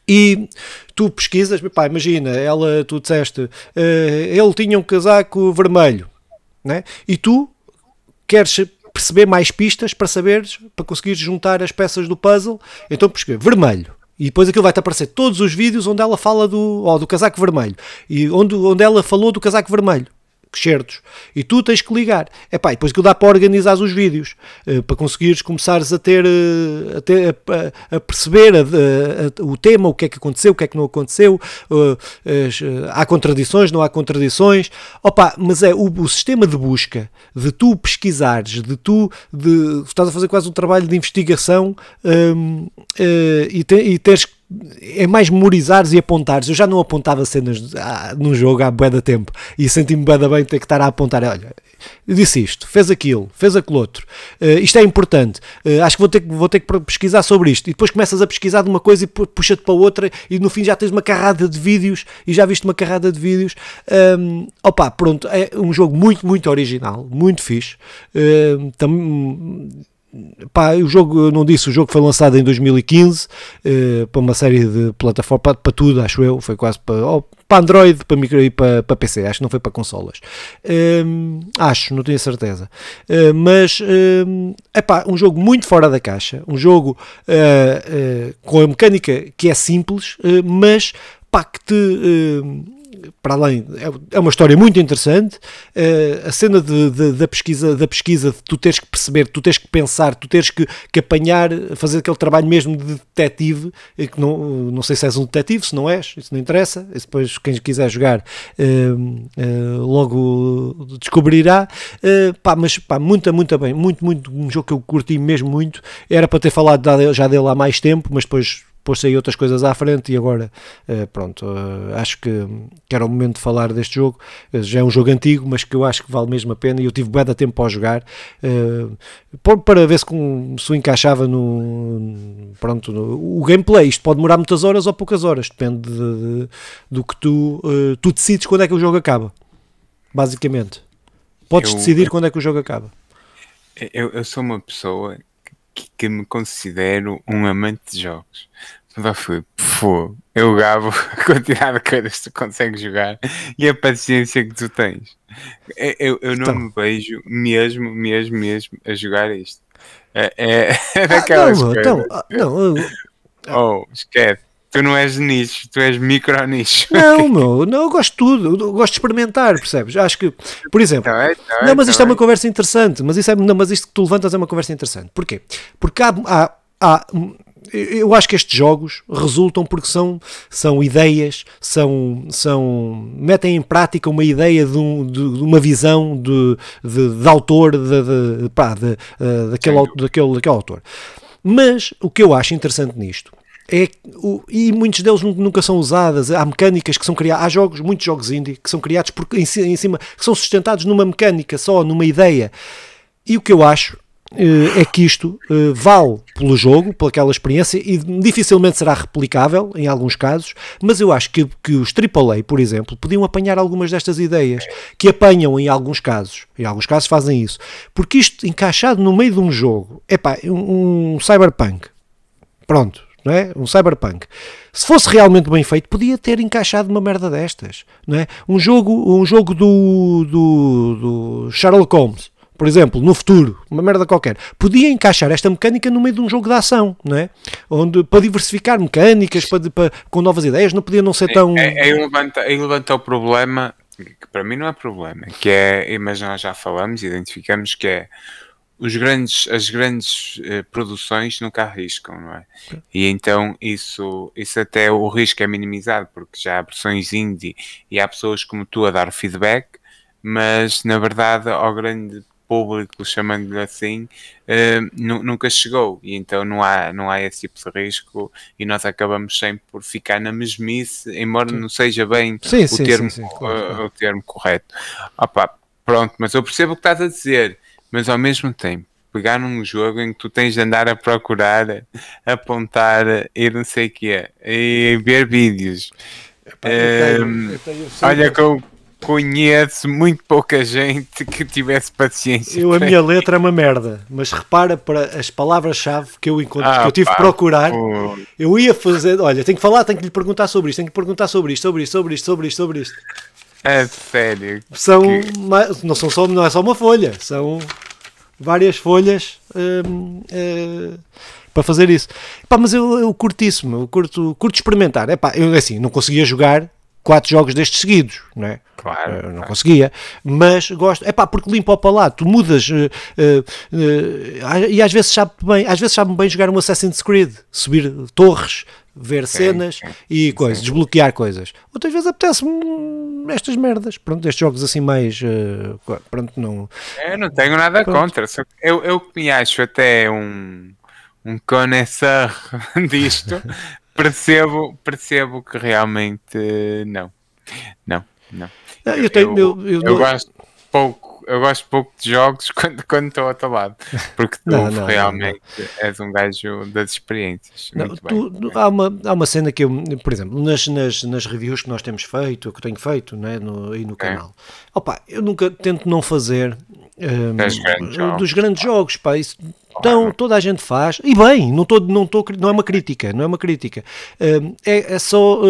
e tu pesquisas, pá, imagina, ela, tu disseste, uh, ele tinha um casaco vermelho, né? e tu queres perceber mais pistas para saberes, para conseguir juntar as peças do puzzle. Então prescreve vermelho. E depois aquilo vai-te aparecer todos os vídeos onde ela fala do, oh, do casaco vermelho. E onde, onde ela falou do casaco vermelho certos e tu tens que ligar. Epá, e depois que dá para organizar os vídeos, uh, para conseguires começares a ter, uh, a, ter a, a, perceber a, o tema, o que é que aconteceu, o que é que não aconteceu, uh, há contradições, não há contradições, opa, mas é o, o, sistema de busca, de tu pesquisares, de tu de, estás a fazer quase um trabalho de investigação um, e, te, e que é mais memorizares e apontares. Eu já não apontava cenas ah, num jogo há bué da tempo e senti-me bué da bem ter que estar a apontar. Olha, eu disse isto, fez aquilo, fez aquilo outro. Uh, isto é importante. Uh, acho que vou ter, vou ter que pesquisar sobre isto. E depois começas a pesquisar de uma coisa e puxa-te para outra e no fim já tens uma carrada de vídeos e já viste uma carrada de vídeos. Um, opa, pronto, é um jogo muito, muito original, muito fixe. Uh, Pá, o jogo, não disse, o jogo foi lançado em 2015 uh, para uma série de plataformas, para, para, tudo, acho eu, foi quase para, oh, para Android para micro, e para, para PC, acho que não foi para consolas. Uh, acho, não tenho certeza. Uh, mas é pá, um jogo muito fora da caixa, um jogo eh, com a mecânica que é simples, mas pá, que te para além, é, é uma história muito interessante. Uh, a cena de, de, da, pesquisa, da pesquisa, de tu teres que perceber, tu teres que pensar, tu teres que, que apanhar, fazer aquele trabalho mesmo de detetive, que não, não sei se és um detetive, se não és, isso não interessa. Isso depois, quem quiser jogar, uh, logo descobrirá. pá, mas pá, muito, muito bem, muito, muito, um jogo que eu curti mesmo muito. Era para ter falado já dele há mais tempo, mas depois pôs aí outras coisas à frente e agora, uh, pronto, uh, acho que, que, era o momento de falar deste jogo. Uh, já é um jogo antigo, mas que eu acho que vale mesmo a pena e eu tive bem da tempo para jogar para ver se, com, se o encaixava no, pronto, no, o gameplay. Isto pode demorar muitas horas ou poucas horas, depende de, de, do que tu, tu decides quando é que o jogo acaba, basicamente. Podes eu, decidir quando é que o jogo acaba. Eu, eu sou uma pessoa que, que me considero um amante de jogos. Já fui, pô, eu gabo a quantidade de coisas que tu consegues jogar e a paciência que tu tens. Eu, eu não então. me vejo mesmo, mesmo, mesmo a jogar isto. É, é, é daquelas ah, não, coisas. Então, ah, não, eu... Oh, esquece. Tu não és nicho, tu és micro nicho. Não, meu, não, eu gosto de tudo, eu gosto de experimentar, percebes? Acho que, por exemplo, não, é, não, é, não mas isto é uma conversa interessante, mas, isso é, não, mas isto que tu levantas é uma conversa interessante. Porquê? Porque há, há, há eu acho que estes jogos resultam porque são, são ideias, são, são metem em prática uma ideia de, um, de, uma visão de, de, de autor de, de, pá, de, uh, daquele, daquele, daquele autor. Mas o que eu acho interessante nisto é, o, e muitos deles nunca são usadas. Há mecânicas que são criadas, há jogos, muitos jogos indie que são criados por, em, em cima, que são sustentados numa mecânica só, numa ideia. E o que eu acho é que isto vale pelo jogo, pelaquela experiência e dificilmente será replicável em alguns casos, mas eu acho que, que os AAA, por exemplo, podiam apanhar algumas destas ideias, que apanham em alguns casos, em alguns casos fazem isso, porque isto encaixado no meio de um jogo, é pá, um, um cyberpunk, pronto, não é? Um cyberpunk. Se fosse realmente bem feito, podia ter encaixado uma merda destas, não é? Um jogo, um jogo do, do, do Sherlock Holmes, por exemplo, no futuro, uma merda qualquer, podia encaixar esta mecânica no meio de um jogo de ação, não é? Onde, para diversificar mecânicas, para, para com novas ideias, não podia não ser tão... Aí, aí, levanta, aí levanta o problema, que para mim não é problema, que é, mas nós já falamos, identificamos que é os grandes, as grandes uh, produções nunca arriscam, não é? E então isso, isso até o risco é minimizado, porque já há versões indie e há pessoas como tu a dar feedback, mas na verdade ao grande público, chamando-lhe assim, uh, nunca chegou e então não há, não há esse tipo de risco e nós acabamos sempre por ficar na mesmice, embora sim. não seja bem sim, o, sim, termo, claro, uh, o termo correto. Opa, pronto, mas eu percebo o que estás a dizer mas ao mesmo tempo pegar num jogo em que tu tens de andar a procurar, apontar e não sei o que é, e ver vídeos. Epá, eu tenho, eu tenho olha que eu conheço muito pouca gente que tivesse paciência. Eu, a minha letra é uma merda, mas repara para as palavras-chave que eu encontro, ah, que eu tive que procurar. Pô. Eu ia fazer, olha, tenho que falar, tenho que lhe perguntar sobre isto, tenho que perguntar sobre isto, sobre isto, sobre isto, sobre isto, sobre isto. É sério. São, que... não, são só, não é só uma folha, são várias folhas hum, uh, para fazer isso. Pá, mas eu, eu curto isso, eu curto, curto experimentar. Epá, eu assim, não conseguia jogar quatro jogos destes seguidos, não é? Claro. Eu não conseguia, mas gosto. É pá, porque limpa o palato, tu mudas uh, uh, uh, e às vezes sabe bem, às vezes sabe bem jogar um Assassin's Creed, subir torres, ver sim, cenas sim. e coisas, sim. desbloquear coisas. Outras vezes apetece-me estas merdas. Pronto, estes jogos assim mais. Pronto, não. Eu não tenho nada pronto. contra. Eu, eu me acho até um, um conhecedor disto. Percebo, percebo que realmente não. Não, não. Eu, tenho, eu, eu, eu, eu gosto pouco eu gosto pouco de jogos quando, quando estou ao teu lado, porque tu não, não, realmente não, és um gajo das experiências. Tu, há, uma, há uma cena que eu, por exemplo, nas, nas, nas reviews que nós temos feito, que eu tenho feito né, no, aí no é. canal, opa, eu nunca tento não fazer um, grandes dos grandes jogos, pá, isso então toda a gente faz, e bem, não, tô, não, tô, não é uma crítica, não é uma crítica. é, é só.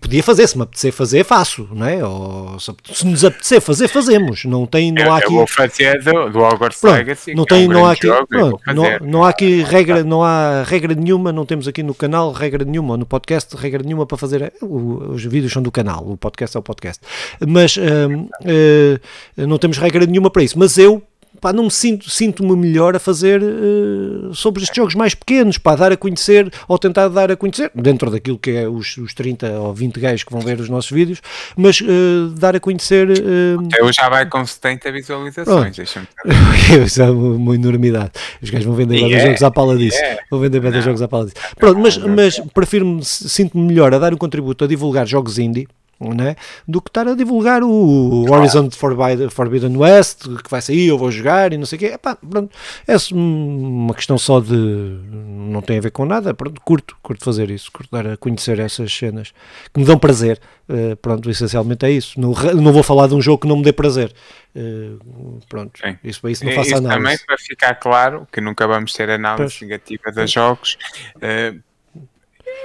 podia fazer, se me apetecer fazer, faço, não é? Ou, se nos apetecer fazer, fazemos. Não tem. Não há aqui... eu vou fazer do, do Hogwarts Legacy. Não, tem, é um não há aqui. Pronto, não, não há aqui regra, não há regra nenhuma, não temos aqui no canal regra nenhuma, no podcast, regra nenhuma para fazer. Os vídeos são do canal, o podcast é o podcast. Mas uh, não temos regra nenhuma para isso. Mas eu pá, não me sinto, sinto-me melhor a fazer uh, sobre estes jogos mais pequenos, para dar a conhecer, ou tentar dar a conhecer, dentro daquilo que é os, os 30 ou 20 gajos que vão ver os nossos vídeos, mas uh, dar a conhecer. Uh, Eu já vai com 70 visualizações, deixa-me Isso é uma enormidade. Os gajos vão vender yeah, jogos à pala disso. Yeah. Vão vender bem jogos à pala disso. Pronto, mas, mas prefiro-me, sinto-me melhor a dar um contributo a divulgar jogos indie né? do que estar a divulgar o Horizon Forbidden West, que vai sair, eu vou jogar e não sei o quê. Epá, pronto, é uma questão só de. não tem a ver com nada. Pronto, curto, curto fazer isso, curto dar a conhecer essas cenas que me dão prazer. Uh, pronto, essencialmente é isso. Não, não vou falar de um jogo que não me dê prazer. Uh, pronto, Sim. isso para isso não faço análise. Também para ficar claro que nunca vamos ter análise pois. negativa de jogos. Uh,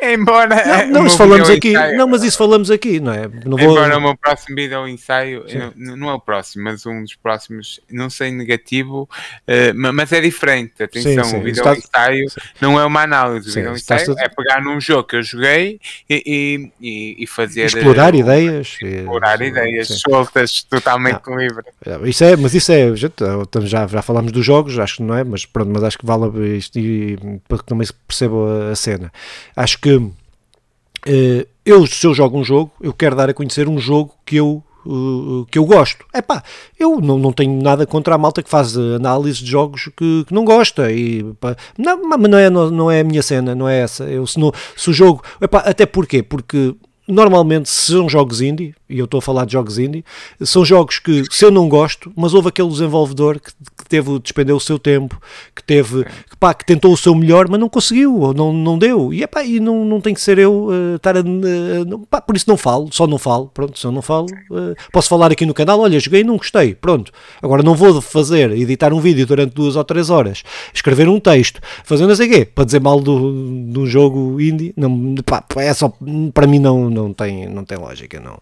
Embora. Não, não falamos aqui. Ensaio, não, mas isso falamos aqui, não é? Não vou... Embora o meu próximo vídeo ensaio, não, não, é o próximo, mas um dos próximos, não sei negativo, uh, mas é diferente. Atenção, sim, sim. o vídeo está... ensaio sim. não é uma análise. O vídeo ensaio tudo... é pegar num jogo que eu joguei e, e, e fazer. Explorar uh, ideias. Explorar e, ideias soltas, totalmente não. livre. É, isso é, mas isso é. Já, já falámos dos jogos, acho que não é, mas pronto, mas acho que vale isto e, para que também se perceba a cena. Acho que uh, eu, se eu jogo um jogo, eu quero dar a conhecer um jogo que eu uh, que eu gosto. É pá, eu não, não tenho nada contra a malta que faz análise de jogos que, que não gosta. E, pá, não, mas não é, não, não, é a minha cena, não é essa. Eu, se, não, se o jogo. Epá, até porquê? Porque normalmente se são jogos indie, e eu estou a falar de jogos indie, são jogos que, se eu não gosto, mas houve aquele desenvolvedor que, que teve, despendeu o seu tempo, que teve, que, pá, que tentou o seu melhor, mas não conseguiu, ou não, não deu, e, epá, e não, não tem que ser eu uh, estar a, uh, pá, por isso não falo, só não falo, pronto, se eu não falo, uh, posso falar aqui no canal, olha, joguei e não gostei, pronto, agora não vou fazer, editar um vídeo durante duas ou três horas, escrever um texto, fazer não sei o quê, para dizer mal do, do jogo indie, não, pá, é só, para mim não, não, tem, não tem lógica, não.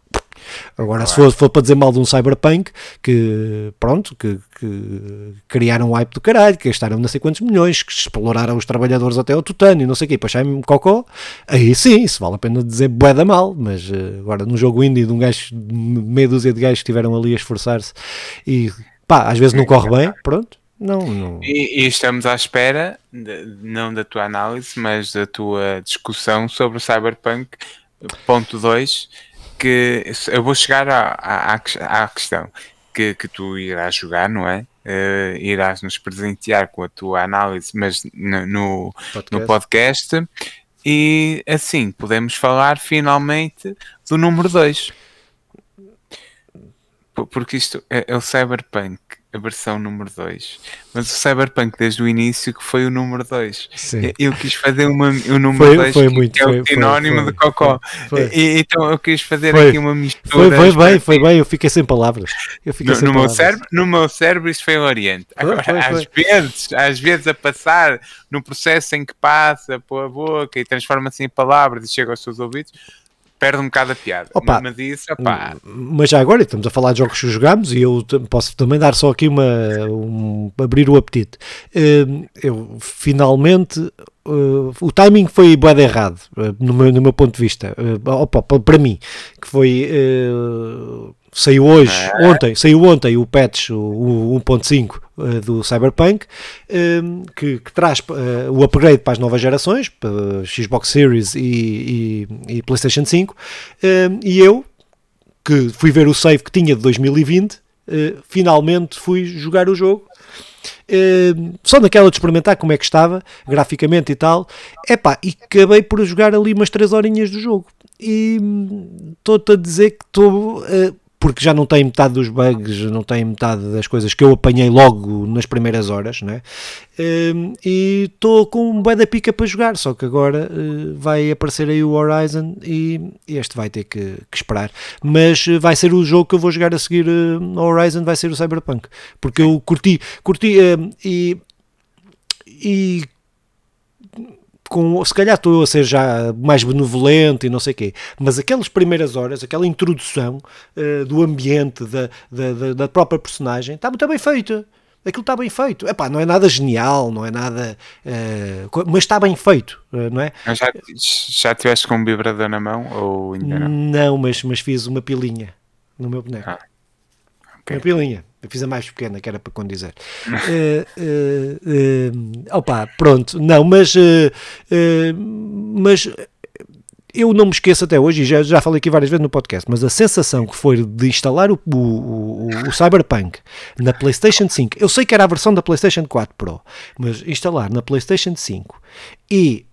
Agora, claro. se for, for, para dizer mal de um Cyberpunk, que pronto, que, que criaram um hype do caralho, que gastaram não sei quantos milhões, que exploraram os trabalhadores até ao tutano e não sei o quê, para achar-me cocó, aí sim, isso vale a pena dizer bué da mal, mas uh, agora num jogo indie de um gajo, meia dúzia de gajos que estiveram ali a esforçar-se e pá, às vezes não corre bem, pronto. Não, não. E, e, estamos à espera, de, não da tua análise, mas da tua discussão sobre o Cyberpunk ponto 2 que eu vou chegar à, à, à questão que, que tu irás jogar, não é? Uh, irás nos presentear com a tua análise, mas no, no podcast. no podcast. E assim podemos falar finalmente do número 2. Porque isto é, é o Cyberpunk a versão número 2. Mas o Cyberpunk desde o início que foi o número 2. Eu quis fazer uma, o número 2 que, que, é o sinónimo de Cocó. E, então eu quis fazer foi. aqui uma mistura. Foi, foi bem, foi bem, eu fiquei sem palavras. Eu fiquei no, sem no palavras. Meu cérebro, no meu cérebro isso foi oriente. Agora, foi, às vezes, às vezes a passar no processo em que passa pela boca e transforma-se em palavras e chega aos seus ouvidos perde um bocado a piada. Opa, mas isso, opa. Mas já agora, estamos a falar de jogos que jogamos e eu posso também dar só aqui uma. Um, abrir o apetite. Hum, eu finalmente. Uh, o timing foi bem errado, uh, no, meu, no meu ponto de vista, uh, opa, para mim, que foi saiu hoje, ah. ontem, saiu ontem o patch, o, o 1.5 uh, do Cyberpunk, um, que, que, traz uh, o upgrade para as novas gerações, para Xbox Series e, e, e PlayStation 5, um, e eu, que fui ver o save que tinha de 2020, uh, finalmente fui jogar o jogo. Uh, só naquela de experimentar como é que estava, graficamente e tal, epá, e acabei por jogar ali umas 3 horinhas do jogo. E hum, estou-te a dizer que estou uh, porque já não tem metade dos bugs, não tem metade das coisas que eu apanhei logo nas primeiras horas, né? e estou com um bué da pica para jogar, só que agora uh, vai aparecer aí o Horizon e este vai ter que, que, esperar. Mas vai ser o jogo que eu vou jogar a seguir uh, ao Horizon, vai ser o Cyberpunk, porque eu curti, curti e, e com, se calhar estou a ser já mais benevolente e não sei o quê, mas aquelas primeiras horas, aquela introdução uh, do ambiente, da, da, da, própria personagem, está muito bem feita. Aquilo está bem feito. Epá, não é nada genial, não é nada. Uh, mas está bem feito, uh, não é? Já, já tiveste com um vibrador na mão ou ainda não? Não, mas, mas fiz uma pilinha no meu boneco. Ah, okay. Uma pilinha. Fiz a mais pequena, que era para condizer. uh, uh, uh, opa, pronto, não, mas, mas eu não me esqueço até hoje, e já, já falei aqui várias vezes no podcast, mas a sensação que foi de instalar o, o, o, o, Cyberpunk na PlayStation 5, eu sei que era a versão da PlayStation 4 Pro, mas instalar na PlayStation 5 e,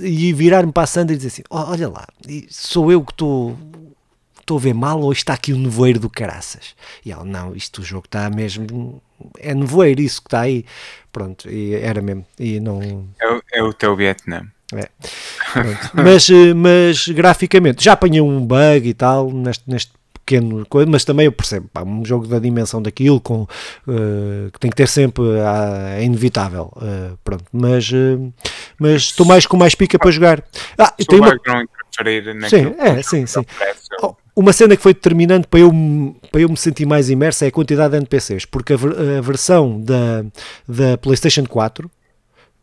e virar-me para a Sandra e dizer assim: olha lá, sou eu que estou estou a ver mal ou está aqui o um nevoeiro do caraças? E ela, não, isto o jogo está mesmo, é nevoeiro isso que está aí. Pronto, e era mesmo. E não... é, o, é o teu Vietnã. É. mas, eh, mas graficamente já apanhei um bug e tal neste, neste pequeno coisa, mas também eu percebo, pá, um jogo da dimensão daquilo com, uh, que tem que ter sempre, uh, é inevitável, uh, pronto, mas, mas estou mais com mais pica para jogar. Ah, tem uma... Sim, é, sim, sim. Oh, uma cena que foi determinante para eu, para eu me sentir mais imerso é a quantidade de NPCs, porque a, a versão da, da PlayStation 4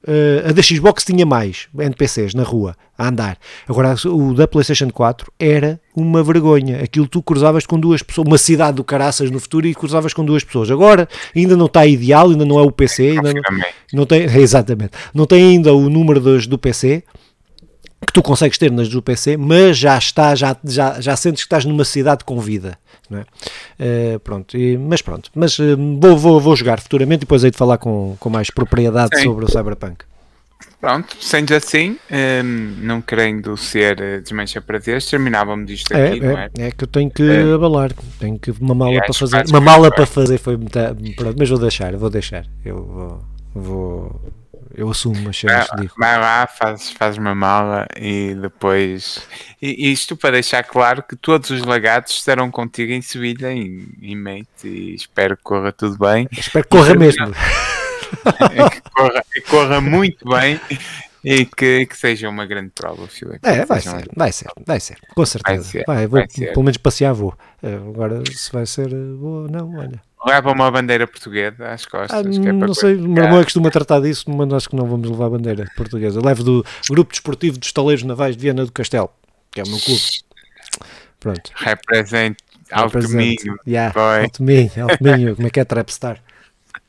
Uh, a da Xbox tinha mais NPCs na rua a andar. Agora, o da PlayStation 4 era uma vergonha. Aquilo tu cruzavas com duas pessoas, uma cidade do caraças no futuro e cruzavas com duas pessoas. Agora ainda não está ideal, ainda não é o PC, ainda não, não tem, exatamente, não tem ainda o número dos, do PC que tu consegues ter nas do PC, mas já está, já, já, já sentes que estás numa cidade com vida. Não é? Uh, pronto, e, mas pronto, mas uh, vou, vou, vou jogar futuramente e depois hei de falar com, com mais propriedade Sim. sobre o Cyberpunk. Pronto, sendo assim, hum, não querendo ser eh, desmancha prazeres, terminávamos disto É, aqui, não é? é, é que eu tenho que É. abalar, tenho que uma mala para fazer. Uma mala para fazer foi pronto, mas vou deixar, vou deixar. Eu vou, vou eu assumo as cenas, Vai, vai lá, faz, faz uma mala e depois. E isto para deixar claro que todos os lagados estarão contigo em Sevilha, em, em Mate, e espero que corra tudo bem. Espero que corra mesmo. e que corra, que corra muito bem e que, que seja uma grande prova, Filipe. É, vai Seja uma- ser, vai ser, vai ser, com certeza. ser, Vai, vou, vai ser. pelo menos passear vou. Eh, Agora, se vai ser eh, boa ou não, olha. Leva uma bandeira portuguesa às costas. Ah, é não sei, o meu irmão é costuma tratar disso, mas acho que não vamos levar a bandeira portuguesa. Levo do Grupo Desportivo dos Taleiros Navais de Viana do Castelo, que é o meu clube. Pronto. Represente Alto Represente. Minho. Yeah, Vai. Alto Minho, Alto Minho, como é que é Trapstar?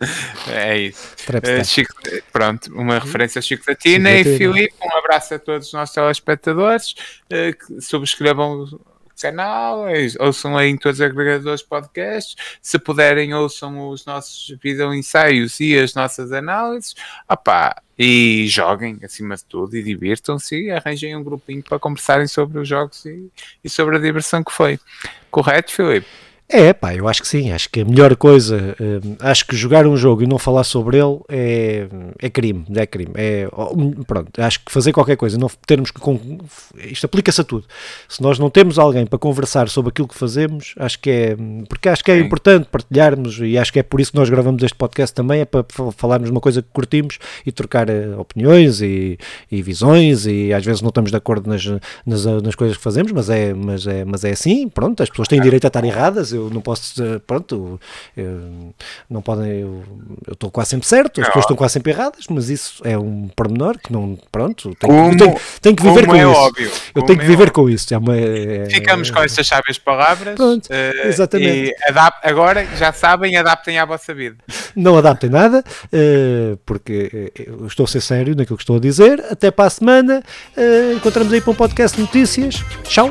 É isso. Trapstar. Eh, Chico, pronto, uma referência a Chico Chico e. Filipe, um abraço a todos os nossos telespectadores, que subscrevam canal, ouçam em todos os agregadores podcasts, se puderem ouçam os nossos vídeo ensaios e as nossas análises, Opá, e joguem acima de tudo e divirtam-se e arranjem um grupinho para conversarem sobre os jogos e, e sobre a diversão que foi. Correto, Filipe? É, pá, eu acho que sim. Acho que a melhor coisa, hum, acho que jogar um jogo e não falar sobre ele é, é crime. É crime. É, pronto, acho que fazer qualquer coisa, não termos que. Isto aplica-se a tudo. Se nós não temos alguém para conversar sobre aquilo que fazemos, acho que é. Porque acho que é Sim. importante partilharmos e acho que é por isso que nós gravamos este podcast também. É para fa- falarmos uma coisa que curtimos e trocar eh, opiniões e, e visões. E às vezes não estamos de acordo nas, nas, nas coisas que fazemos, mas é, mas, é, mas é assim. Pronto, as pessoas têm direito a estar erradas. Eu não posso. dizer, Pronto, eu- não podem. Eu estou quase sempre certo, as pessoas estão óbvio. quase sempre erradas, mas isso é um pormenor que não. Pronto, tenho, Como- tenho, tenho que viver com é isso. óbvio, eu tenho que é viver óbvio. com isso. É uma, é- Ficamos com estas sábias palavras. Pronto, eh, exatamente. E adap- agora, já sabem, adaptem à vossa vida. não adaptem nada, eh, porque eh, eu estou a ser sério naquilo que estou a dizer. Até para a semana. eh, encontramos aí para um podcast de notícias. Tchau.